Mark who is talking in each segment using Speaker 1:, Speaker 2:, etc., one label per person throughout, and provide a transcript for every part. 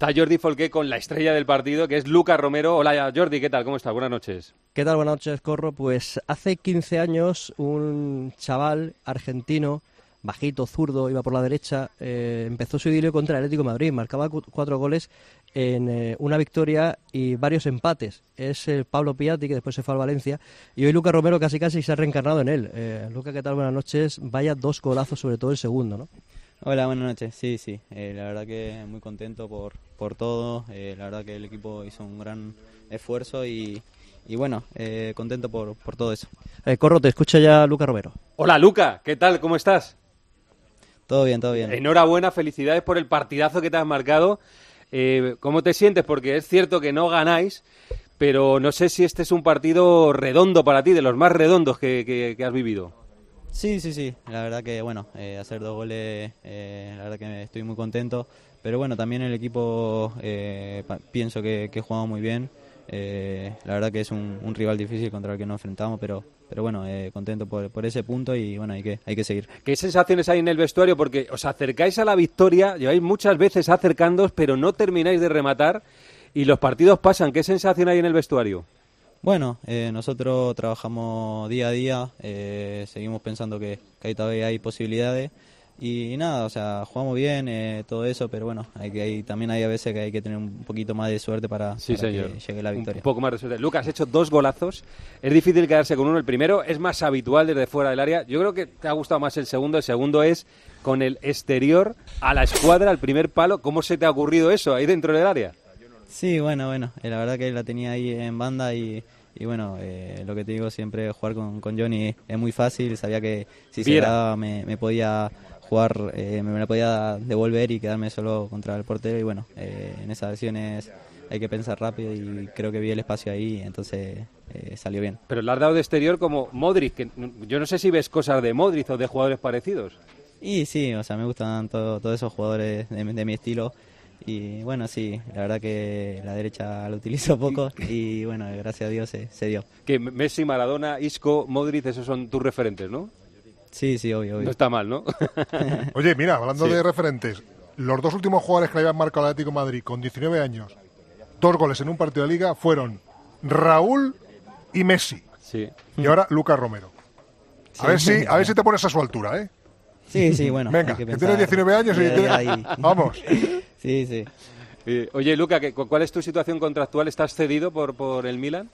Speaker 1: Está Jordi Folqué con la estrella del partido, que es Lucas Romero. Hola Jordi, ¿qué tal? ¿Cómo estás? Buenas noches.
Speaker 2: ¿Qué tal? Buenas noches, Corro. Pues hace 15 años un chaval argentino, bajito, zurdo, iba por la derecha, eh, empezó su idilio contra el Atlético Madrid. Marcaba cuatro goles en eh, una victoria y varios empates. Es el Pablo Piatti, que después se fue al Valencia. Y hoy Lucas Romero casi casi se ha reencarnado en él. Eh, Lucas, ¿qué tal? Buenas noches. Vaya dos golazos, sobre todo el segundo, ¿no?
Speaker 3: Hola, buenas noches. Sí, sí, eh, la verdad que muy contento por, por todo. Eh, la verdad que el equipo hizo un gran esfuerzo y, y bueno, eh, contento por, por todo eso.
Speaker 2: Corro, te escucha ya Luca Romero.
Speaker 1: Hola, Luca, ¿qué tal? ¿Cómo estás?
Speaker 3: Todo bien, todo bien.
Speaker 1: Enhorabuena, felicidades por el partidazo que te has marcado. ¿Cómo te sientes? Porque es cierto que no ganáis, pero no sé si este es un partido redondo para ti, de los más redondos que has vivido.
Speaker 3: Sí, sí, sí. La verdad que, bueno, eh, hacer dos goles, eh, la verdad que estoy muy contento. Pero bueno, también el equipo eh, pienso que, que muy bien. la verdad que es un, rival difícil contra el que nos enfrentamos, pero, pero bueno, contento por, por, ese punto y bueno, hay que, hay que seguir.
Speaker 1: ¿Qué sensaciones hay en el vestuario? Porque os acercáis a la victoria, lleváis muchas veces acercándoos, pero no termináis de rematar y los partidos pasan. ¿Qué sensación hay en el vestuario?
Speaker 3: Bueno, eh, nosotros trabajamos día a día, eh, seguimos pensando que, ahí todavía hay posibilidades y, nada, o sea, jugamos bien, eh, todo eso, pero bueno, hay que hay, también hay a veces que hay que tener un poquito más de suerte para, que llegue la victoria.
Speaker 1: Un poco más de suerte. Lucas, has hecho dos golazos, es difícil quedarse con uno, el primero es más habitual desde fuera del área, yo creo que te ha gustado más el segundo, el segundo es con el exterior a la escuadra, al primer palo, ¿cómo se te ha ocurrido eso ahí dentro del área?
Speaker 3: Sí, bueno, bueno, eh, la verdad que la tenía ahí en banda y, bueno, eh, lo que te digo siempre, jugar con, con, Johnny es muy fácil, sabía que si se daba me, podía jugar, eh, me la podía devolver y quedarme solo contra el portero y bueno, en esas acciones hay que pensar rápido y creo que vi el espacio ahí, entonces salió bien.
Speaker 1: Pero le has dado de exterior como Modric, que yo no sé si ves cosas de Modric o de jugadores parecidos.
Speaker 3: Y sí, o sea, me gustan todos esos jugadores de mi estilo. Y bueno, sí, la verdad que la derecha lo utilizo poco y bueno, gracias a Dios se, dio.
Speaker 1: Que Messi, Maradona, Isco, Modric, esos son tus referentes, ¿no?
Speaker 3: Sí, sí, obvio, obvio.
Speaker 1: No está mal, ¿no?
Speaker 4: Oye, mira, hablando de referentes, los dos últimos jugadores que le habían marcado al Atlético Madrid con 19 años, dos goles en un partido de liga, fueron Raúl y Messi.
Speaker 1: Sí.
Speaker 4: Y ahora Lucas Romero. A ver si, a ver si te pones a su altura, ¿eh?
Speaker 3: Sí, sí, bueno.
Speaker 4: Venga, que, tienes 19 años y Vamos.
Speaker 3: Sí, sí.
Speaker 1: oye, Luca, ¿cuál es tu situación contractual? ¿Estás cedido por, por el Milan?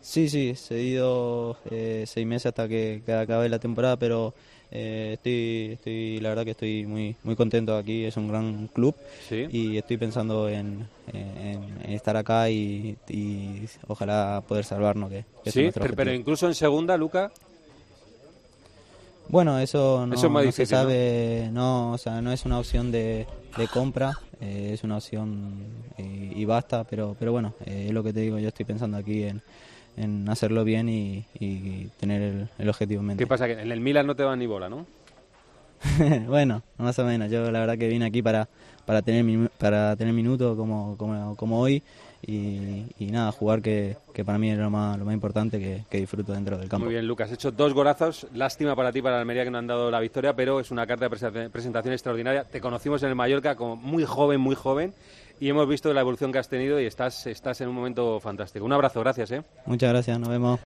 Speaker 3: Sí, sí, cedido eh, seis meses hasta que, acabe la temporada, pero eh, estoy, estoy, la verdad que estoy muy, muy contento aquí. Es un gran club y estoy pensando en, estar acá y, ojalá poder salvarnos. Que,
Speaker 1: sí, pero, incluso en segunda, Luca.
Speaker 3: Bueno, eso no, se sabe, ¿no? o sea, no es una opción de, de compra, eh, es una opción y, basta, pero, pero bueno, eh, es lo que te digo, yo estoy pensando aquí en, en hacerlo bien y, tener el, objetivo en mente.
Speaker 1: ¿Qué pasa? Que en el Milan no te va ni bola, ¿no?
Speaker 3: bueno, más o menos, yo la verdad que vine aquí para, para tener para tener minutos como, como, como hoy y, nada, jugar que, para mí es lo más, lo más importante que, disfruto dentro del campo.
Speaker 1: Muy bien, Lucas, has hecho dos golazos. Lástima para ti, para Almería, que no han dado la victoria, pero es una carta de presentación extraordinaria. Te conocimos en el Mallorca como muy joven, muy joven, y hemos visto la evolución que has tenido y estás, estás en un momento fantástico. Un abrazo, gracias. ¿eh?
Speaker 3: Muchas gracias, nos vemos.